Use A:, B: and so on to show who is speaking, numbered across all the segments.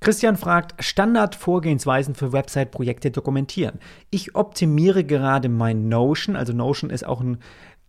A: Christian fragt, Standardvorgehensweisen für Website-Projekte dokumentieren. Ich optimiere gerade mein Notion, also Notion ist auch ein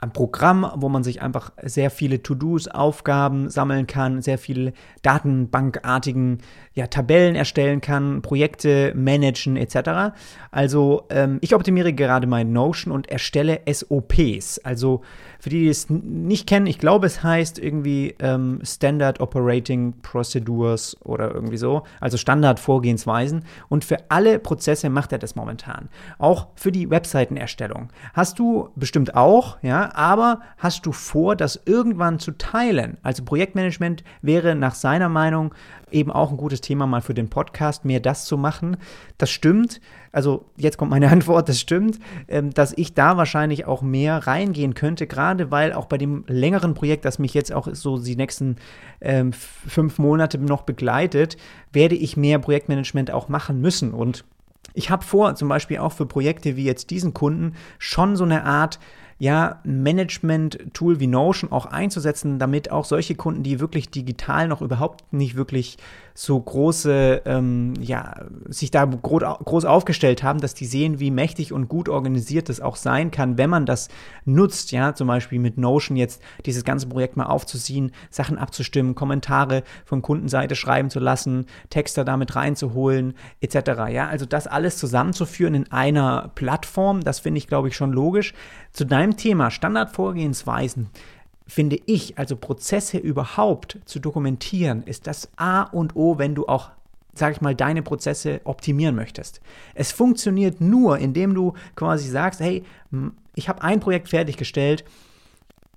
A: ein Programm, wo man sich einfach sehr viele To-Dos, Aufgaben sammeln kann, sehr viele Datenbankartigen ja, Tabellen erstellen kann, Projekte managen etc. Also ähm, ich optimiere gerade mein Notion und erstelle SOPs. Also für die, die es nicht kennen, ich glaube, es heißt irgendwie ähm, Standard Operating Procedures oder irgendwie so, also Standardvorgehensweisen. Und für alle Prozesse macht er das momentan. Auch für die Webseitenerstellung. Hast du bestimmt auch, ja, aber hast du vor, das irgendwann zu teilen? Also Projektmanagement wäre nach seiner Meinung eben auch ein gutes Thema mal für den Podcast, mehr das zu machen. Das stimmt. Also jetzt kommt meine Antwort, das stimmt, ähm, dass ich da wahrscheinlich auch mehr reingehen könnte, gerade weil auch bei dem längeren Projekt, das mich jetzt auch so die nächsten ähm, fünf Monate noch begleitet, werde ich mehr Projektmanagement auch machen müssen. Und ich habe vor, zum Beispiel auch für Projekte wie jetzt diesen Kunden, schon so eine Art ja, Management-Tool wie Notion auch einzusetzen, damit auch solche Kunden, die wirklich digital noch überhaupt nicht wirklich so große, ähm, ja, sich da groß aufgestellt haben, dass die sehen, wie mächtig und gut organisiert das auch sein kann, wenn man das nutzt, ja, zum Beispiel mit Notion jetzt dieses ganze Projekt mal aufzuziehen, Sachen abzustimmen, Kommentare von Kundenseite schreiben zu lassen, Texte damit reinzuholen, etc. Ja, also das alles zusammenzuführen in einer Plattform, das finde ich, glaube ich, schon logisch. Zu deinem Thema Standardvorgehensweisen finde ich, also Prozesse überhaupt zu dokumentieren, ist das A und O, wenn du auch, sag ich mal, deine Prozesse optimieren möchtest. Es funktioniert nur, indem du quasi sagst, hey, ich habe ein Projekt fertiggestellt,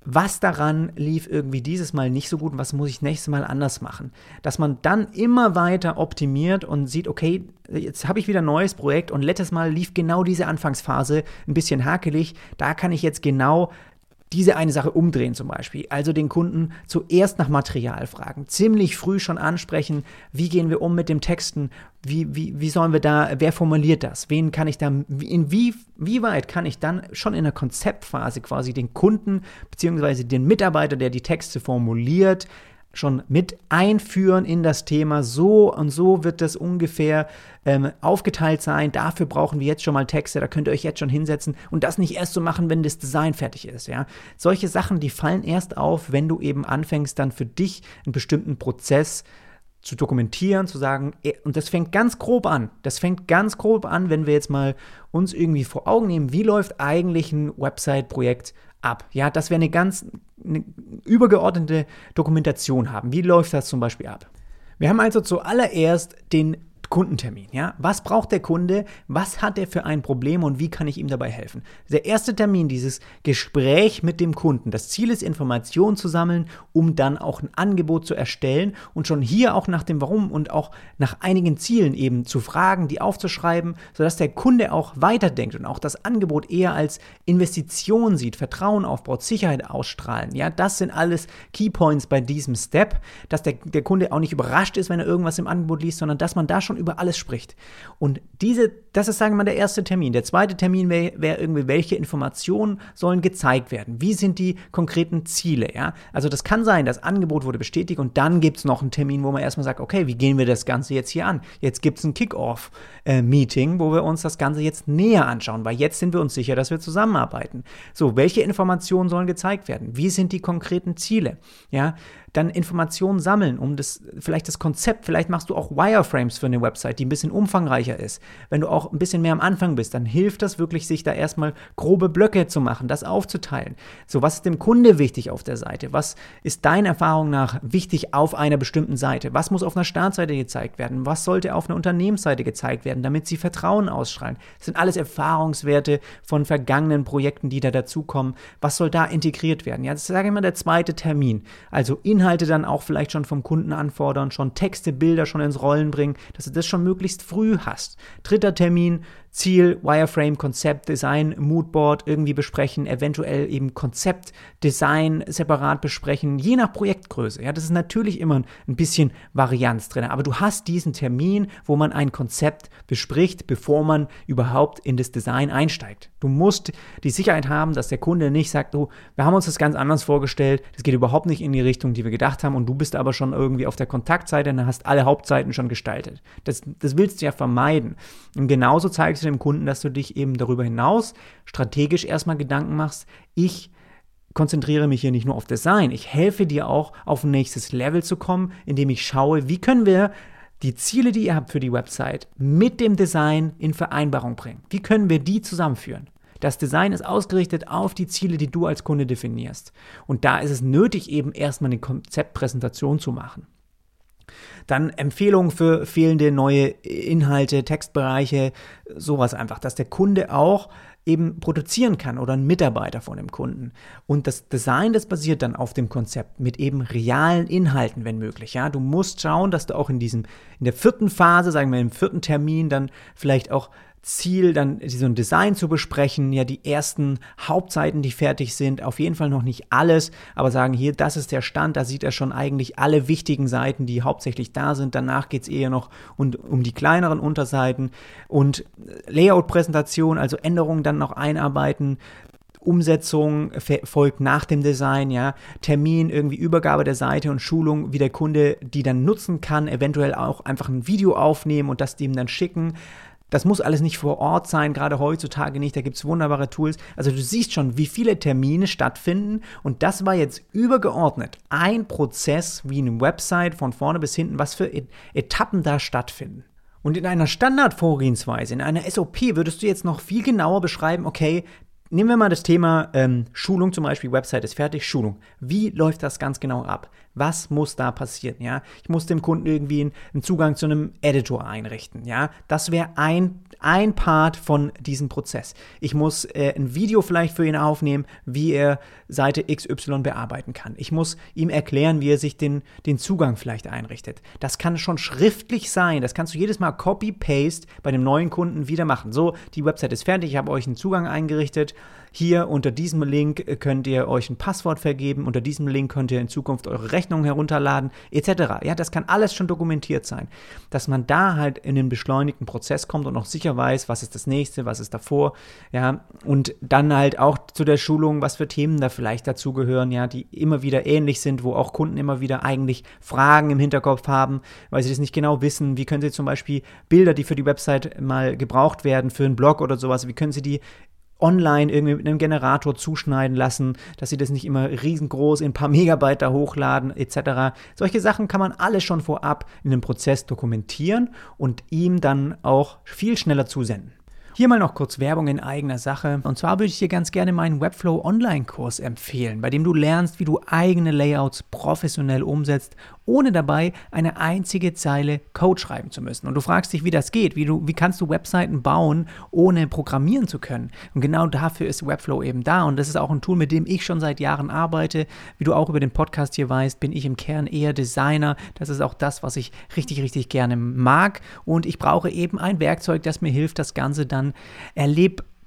A: was daran lief irgendwie dieses Mal nicht so gut und was muss ich nächstes Mal anders machen. Dass man dann immer weiter optimiert und sieht, okay, jetzt habe ich wieder ein neues Projekt und letztes Mal lief genau diese Anfangsphase ein bisschen hakelig, da kann ich jetzt genau diese eine Sache umdrehen zum Beispiel. Also den Kunden zuerst nach Material fragen, ziemlich früh schon ansprechen, wie gehen wir um mit dem Texten, wie, wie, wie sollen wir da, wer formuliert das, wen kann ich da, in wie, wie weit kann ich dann schon in der Konzeptphase quasi den Kunden bzw. den Mitarbeiter, der die Texte formuliert, schon mit einführen in das Thema. So und so wird das ungefähr ähm, aufgeteilt sein. Dafür brauchen wir jetzt schon mal Texte. Da könnt ihr euch jetzt schon hinsetzen und das nicht erst so machen, wenn das Design fertig ist. Ja, solche Sachen, die fallen erst auf, wenn du eben anfängst, dann für dich einen bestimmten Prozess zu dokumentieren, zu sagen, eh, und das fängt ganz grob an. Das fängt ganz grob an, wenn wir jetzt mal uns irgendwie vor Augen nehmen, wie läuft eigentlich ein Website-Projekt ab. Ja, dass wir eine ganz eine übergeordnete Dokumentation haben. Wie läuft das zum Beispiel ab? Wir haben also zuallererst den Kundentermin. Ja? Was braucht der Kunde? Was hat er für ein Problem und wie kann ich ihm dabei helfen? Der erste Termin, dieses Gespräch mit dem Kunden. Das Ziel ist, Informationen zu sammeln, um dann auch ein Angebot zu erstellen und schon hier auch nach dem Warum und auch nach einigen Zielen eben zu fragen, die aufzuschreiben, sodass der Kunde auch weiterdenkt und auch das Angebot eher als Investition sieht, Vertrauen aufbaut, Sicherheit ausstrahlen. Ja, das sind alles Keypoints bei diesem Step, dass der, der Kunde auch nicht überrascht ist, wenn er irgendwas im Angebot liest, sondern dass man da schon über alles spricht. Und diese, das ist, sagen wir mal, der erste Termin. Der zweite Termin wäre wär irgendwie, welche Informationen sollen gezeigt werden? Wie sind die konkreten Ziele? Ja? Also das kann sein, das Angebot wurde bestätigt und dann gibt es noch einen Termin, wo man erstmal sagt, okay, wie gehen wir das Ganze jetzt hier an? Jetzt gibt es ein Kick-Off-Meeting, wo wir uns das Ganze jetzt näher anschauen, weil jetzt sind wir uns sicher, dass wir zusammenarbeiten. So, welche Informationen sollen gezeigt werden? Wie sind die konkreten Ziele? Ja, dann Informationen sammeln, um das, vielleicht das Konzept, vielleicht machst du auch Wireframes für eine Website, die ein bisschen umfangreicher ist. Wenn du auch ein bisschen mehr am Anfang bist, dann hilft das wirklich, sich da erstmal grobe Blöcke zu machen, das aufzuteilen. So, was ist dem Kunde wichtig auf der Seite? Was ist deiner Erfahrung nach wichtig auf einer bestimmten Seite? Was muss auf einer Startseite gezeigt werden? Was sollte auf einer Unternehmensseite gezeigt werden, damit sie Vertrauen ausstrahlen? Das sind alles Erfahrungswerte von vergangenen Projekten, die da dazukommen. Was soll da integriert werden? Ja, das ist, sage ich mal, der zweite Termin. Also Inhalt Inhalte dann auch vielleicht schon vom Kunden anfordern, schon Texte, Bilder schon ins Rollen bringen, dass du das schon möglichst früh hast. Dritter Termin, Ziel, Wireframe, Konzept, Design, Moodboard irgendwie besprechen, eventuell eben Konzept, Design separat besprechen, je nach Projektgröße. Ja, das ist natürlich immer ein bisschen Varianz drin, aber du hast diesen Termin, wo man ein Konzept bespricht, bevor man überhaupt in das Design einsteigt. Du musst die Sicherheit haben, dass der Kunde nicht sagt, oh, wir haben uns das ganz anders vorgestellt, das geht überhaupt nicht in die Richtung, die wir gedacht haben und du bist aber schon irgendwie auf der Kontaktseite und hast alle Hauptseiten schon gestaltet. Das, das willst du ja vermeiden. Und genauso zeigst du dem Kunden, dass du dich eben darüber hinaus strategisch erstmal Gedanken machst, ich konzentriere mich hier nicht nur auf Design, ich helfe dir auch auf ein nächstes Level zu kommen, indem ich schaue, wie können wir die Ziele, die ihr habt für die Website, mit dem Design in Vereinbarung bringen. Wie können wir die zusammenführen? Das Design ist ausgerichtet auf die Ziele, die du als Kunde definierst. Und da ist es nötig, eben erstmal eine Konzeptpräsentation zu machen. Dann Empfehlungen für fehlende neue Inhalte, Textbereiche, sowas einfach, dass der Kunde auch eben produzieren kann oder ein Mitarbeiter von dem Kunden. Und das Design, das basiert dann auf dem Konzept mit eben realen Inhalten, wenn möglich. Ja, du musst schauen, dass du auch in diesem, in der vierten Phase, sagen wir im vierten Termin, dann vielleicht auch Ziel, dann so ein Design zu besprechen, ja, die ersten Hauptseiten, die fertig sind, auf jeden Fall noch nicht alles, aber sagen hier, das ist der Stand, da sieht er schon eigentlich alle wichtigen Seiten, die hauptsächlich da sind. Danach geht es eher noch um, um die kleineren Unterseiten und Layout-Präsentation, also Änderungen dann noch einarbeiten, Umsetzung folgt nach dem Design, ja, Termin, irgendwie Übergabe der Seite und Schulung, wie der Kunde die dann nutzen kann, eventuell auch einfach ein Video aufnehmen und das dem dann schicken. Das muss alles nicht vor Ort sein, gerade heutzutage nicht. Da gibt es wunderbare Tools. Also du siehst schon, wie viele Termine stattfinden. Und das war jetzt übergeordnet ein Prozess wie eine Website von vorne bis hinten, was für Etappen da stattfinden. Und in einer Standardvorgehensweise, in einer SOP, würdest du jetzt noch viel genauer beschreiben, okay, nehmen wir mal das Thema ähm, Schulung zum Beispiel, Website ist fertig, Schulung. Wie läuft das ganz genau ab? Was muss da passieren? Ja, ich muss dem Kunden irgendwie einen Zugang zu einem Editor einrichten. Ja, das wäre ein, ein Part von diesem Prozess. Ich muss äh, ein Video vielleicht für ihn aufnehmen, wie er Seite XY bearbeiten kann. Ich muss ihm erklären, wie er sich den, den Zugang vielleicht einrichtet. Das kann schon schriftlich sein. Das kannst du jedes Mal Copy-Paste bei dem neuen Kunden wieder machen. So, die Website ist fertig, ich habe euch einen Zugang eingerichtet. Hier unter diesem Link könnt ihr euch ein Passwort vergeben. Unter diesem Link könnt ihr in Zukunft eure Rechnungen herunterladen, etc. Ja, das kann alles schon dokumentiert sein. Dass man da halt in den beschleunigten Prozess kommt und auch sicher weiß, was ist das nächste, was ist davor. Ja, und dann halt auch zu der Schulung, was für Themen da vielleicht dazugehören, ja, die immer wieder ähnlich sind, wo auch Kunden immer wieder eigentlich Fragen im Hinterkopf haben, weil sie das nicht genau wissen. Wie können sie zum Beispiel Bilder, die für die Website mal gebraucht werden, für einen Blog oder sowas, wie können sie die online irgendwie mit einem Generator zuschneiden lassen, dass sie das nicht immer riesengroß in ein paar Megabyte da hochladen etc. Solche Sachen kann man alles schon vorab in dem Prozess dokumentieren und ihm dann auch viel schneller zusenden. Hier mal noch kurz Werbung in eigener Sache. Und zwar würde ich dir ganz gerne meinen Webflow Online-Kurs empfehlen, bei dem du lernst, wie du eigene Layouts professionell umsetzt ohne dabei eine einzige Zeile Code schreiben zu müssen. Und du fragst dich, wie das geht, wie, du, wie kannst du Webseiten bauen, ohne programmieren zu können. Und genau dafür ist Webflow eben da. Und das ist auch ein Tool, mit dem ich schon seit Jahren arbeite. Wie du auch über den Podcast hier weißt, bin ich im Kern eher Designer. Das ist auch das, was ich richtig, richtig gerne mag. Und ich brauche eben ein Werkzeug, das mir hilft, das Ganze dann erlebbar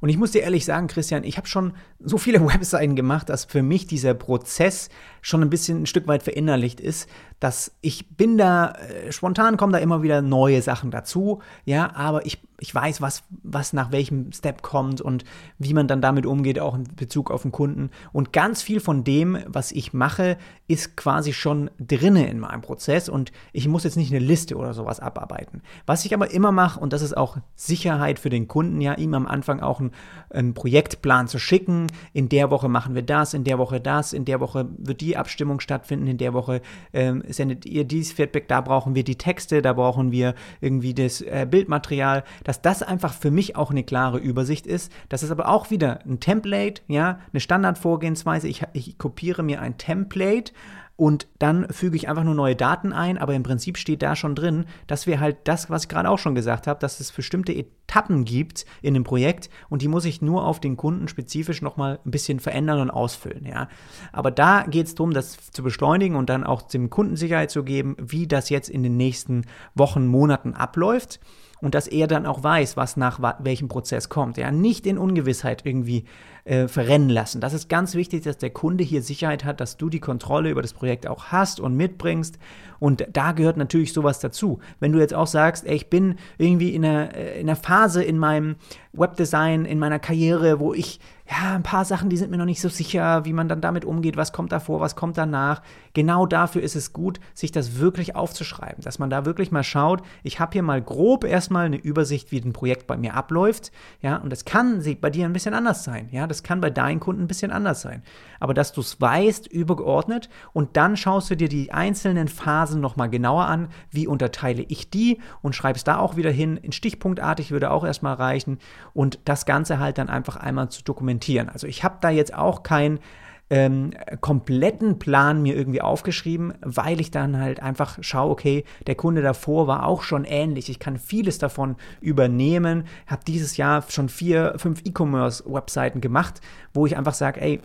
A: Und ich muss dir ehrlich sagen, Christian, ich habe schon so viele Webseiten gemacht, dass für mich dieser Prozess schon ein bisschen ein Stück weit verinnerlicht ist, dass ich bin da, äh, spontan kommen da immer wieder neue Sachen dazu, ja, aber ich, ich weiß, was, was nach welchem Step kommt und wie man dann damit umgeht, auch in Bezug auf den Kunden. Und ganz viel von dem, was ich mache, ist quasi schon drinne in meinem Prozess und ich muss jetzt nicht eine Liste oder sowas abarbeiten. Was ich aber immer mache, und das ist auch Sicherheit für den Kunden, ja, ihm am Anfang auch einen, einen Projektplan zu schicken. In der Woche machen wir das, in der Woche das, in der Woche wird die Abstimmung stattfinden, in der Woche ähm, sendet ihr dieses Feedback, da brauchen wir die Texte, da brauchen wir irgendwie das äh, Bildmaterial, dass das einfach für mich auch eine klare Übersicht ist. Das ist aber auch wieder ein Template, ja, eine Standardvorgehensweise. Ich, ich kopiere mir ein Template und dann füge ich einfach nur neue Daten ein, aber im Prinzip steht da schon drin, dass wir halt das, was ich gerade auch schon gesagt habe, dass es bestimmte Etappen gibt in dem Projekt und die muss ich nur auf den Kunden spezifisch nochmal ein bisschen verändern und ausfüllen, ja. Aber da geht es darum, das zu beschleunigen und dann auch dem Kunden Sicherheit zu geben, wie das jetzt in den nächsten Wochen, Monaten abläuft und dass er dann auch weiß, was nach welchem Prozess kommt. Ja, nicht in Ungewissheit irgendwie äh, verrennen lassen. Das ist ganz wichtig, dass der Kunde hier Sicherheit hat, dass du die Kontrolle über das Projekt auch hast und mitbringst. Und da gehört natürlich sowas dazu. Wenn du jetzt auch sagst, ey, ich bin irgendwie in einer, äh, in einer Phase in meinem Webdesign, in meiner Karriere, wo ich ja, ein paar Sachen, die sind mir noch nicht so sicher, wie man dann damit umgeht, was kommt davor, was kommt danach. Genau dafür ist es gut, sich das wirklich aufzuschreiben, dass man da wirklich mal schaut, ich habe hier mal grob erstmal eine Übersicht, wie ein Projekt bei mir abläuft, ja, und das kann bei dir ein bisschen anders sein, ja, das kann bei deinen Kunden ein bisschen anders sein. Aber dass du es weißt, übergeordnet, und dann schaust du dir die einzelnen Phasen nochmal genauer an, wie unterteile ich die? Und schreibst da auch wieder hin, in Stichpunktartig würde auch erstmal reichen. Und das Ganze halt dann einfach einmal zu dokumentieren implementieren. Also ich habe da jetzt auch keinen ähm, kompletten Plan mir irgendwie aufgeschrieben, weil ich dann halt einfach schaue, okay, der Kunde davor war auch schon ähnlich. Ich kann vieles davon übernehmen. Habe dieses Jahr schon vier, fünf E-Commerce-Webseiten gemacht, wo ich einfach sage, ey,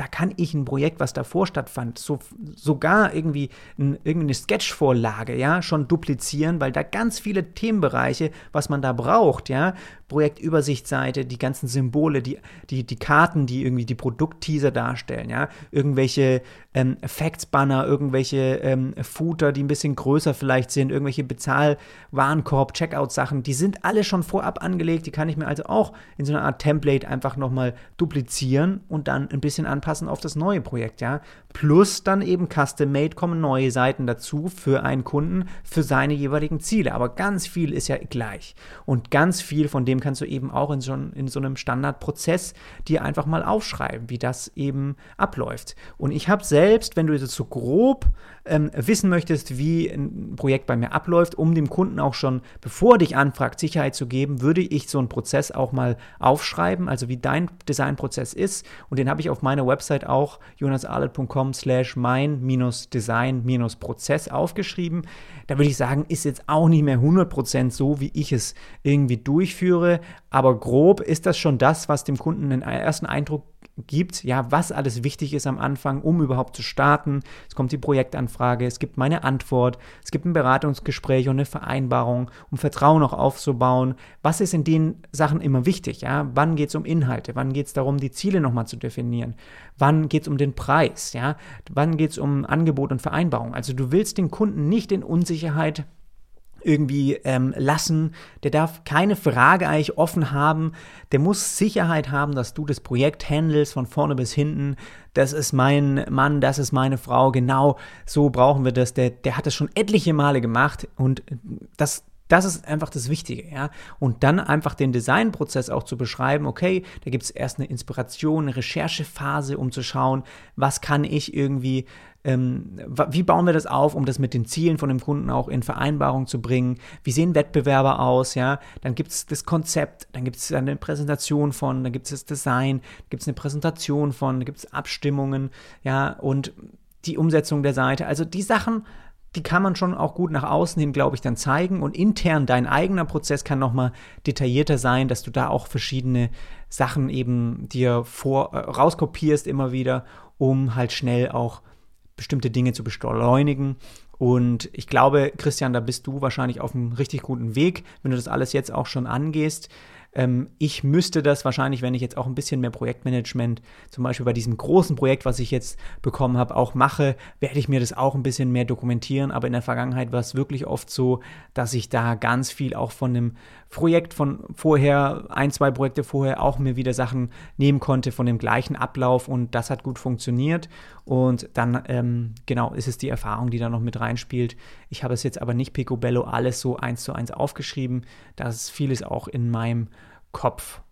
A: da kann ich ein Projekt, was davor stattfand, so, sogar irgendwie ein, irgendeine Sketchvorlage, ja, schon duplizieren, weil da ganz viele Themenbereiche, was man da braucht, ja, Projektübersichtsseite, die ganzen Symbole, die, die, die Karten, die irgendwie die Produktteaser darstellen, ja, irgendwelche ähm, Facts-Banner, irgendwelche ähm, Footer, die ein bisschen größer vielleicht sind, irgendwelche Bezahl-Warenkorb, Checkout-Sachen, die sind alle schon vorab angelegt, die kann ich mir also auch in so einer Art Template einfach nochmal duplizieren und dann ein bisschen anpassen auf das neue Projekt, ja. Plus dann eben Custom-Made kommen neue Seiten dazu für einen Kunden, für seine jeweiligen Ziele. Aber ganz viel ist ja gleich. Und ganz viel von dem kannst du eben auch in so, in so einem Standardprozess dir einfach mal aufschreiben, wie das eben abläuft. Und ich habe selbst, wenn du jetzt so grob ähm, wissen möchtest, wie ein Projekt bei mir abläuft, um dem Kunden auch schon, bevor er dich anfragt, Sicherheit zu geben, würde ich so einen Prozess auch mal aufschreiben, also wie dein Designprozess ist. Und den habe ich auf meiner Website auch, jonasarlet.com slash mein-design-prozess aufgeschrieben. Da würde ich sagen, ist jetzt auch nicht mehr 100% so, wie ich es irgendwie durchführe, aber grob ist das schon das, was dem Kunden einen ersten Eindruck gibt, ja, was alles wichtig ist am Anfang, um überhaupt zu starten. Es kommt die Projektanfrage, es gibt meine Antwort, es gibt ein Beratungsgespräch und eine Vereinbarung, um Vertrauen auch aufzubauen. Was ist in den Sachen immer wichtig? Ja? Wann geht es um Inhalte? Wann geht es darum, die Ziele nochmal zu definieren? Wann geht es um den Preis? Ja? Wann geht es um Angebot und Vereinbarung? Also du willst den Kunden nicht in Unsicherheit irgendwie ähm, lassen. Der darf keine Frage eigentlich offen haben. Der muss Sicherheit haben, dass du das Projekt handelst von vorne bis hinten. Das ist mein Mann, das ist meine Frau. Genau so brauchen wir das. Der, der hat das schon etliche Male gemacht und das, das ist einfach das Wichtige, ja. Und dann einfach den Designprozess auch zu beschreiben, okay, da gibt es erst eine Inspiration, eine Recherchephase, um zu schauen, was kann ich irgendwie ähm, wie bauen wir das auf, um das mit den Zielen von dem Kunden auch in Vereinbarung zu bringen? Wie sehen Wettbewerber aus? Ja, dann gibt es das Konzept, dann gibt es eine Präsentation von, dann gibt es das Design, gibt es eine Präsentation von, gibt es Abstimmungen, ja, und die Umsetzung der Seite. Also die Sachen, die kann man schon auch gut nach außen hin, glaube ich, dann zeigen. Und intern dein eigener Prozess kann nochmal detaillierter sein, dass du da auch verschiedene Sachen eben dir vor, äh, rauskopierst immer wieder, um halt schnell auch bestimmte Dinge zu beschleunigen. Und ich glaube, Christian, da bist du wahrscheinlich auf einem richtig guten Weg, wenn du das alles jetzt auch schon angehst. Ähm, ich müsste das wahrscheinlich, wenn ich jetzt auch ein bisschen mehr Projektmanagement, zum Beispiel bei diesem großen Projekt, was ich jetzt bekommen habe, auch mache, werde ich mir das auch ein bisschen mehr dokumentieren. Aber in der Vergangenheit war es wirklich oft so, dass ich da ganz viel auch von dem Projekt von vorher, ein, zwei Projekte vorher auch mir wieder Sachen nehmen konnte von dem gleichen Ablauf und das hat gut funktioniert. Und dann, ähm, genau, ist es die Erfahrung, die da noch mit reinspielt. Ich habe es jetzt aber nicht picobello alles so eins zu eins aufgeschrieben. Da ist vieles auch in meinem Kopf.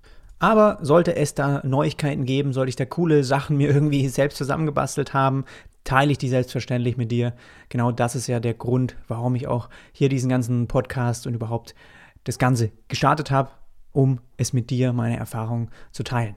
A: Aber sollte es da Neuigkeiten geben, sollte ich da coole Sachen mir irgendwie selbst zusammengebastelt haben, teile ich die selbstverständlich mit dir. Genau das ist ja der Grund, warum ich auch hier diesen ganzen Podcast und überhaupt das Ganze gestartet habe, um es mit dir, meine Erfahrungen zu teilen.